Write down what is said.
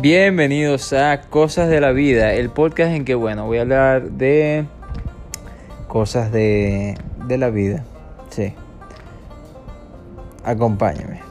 Bienvenidos a Cosas de la Vida, el podcast en que, bueno, voy a hablar de cosas de, de la vida. Sí. Acompáñame.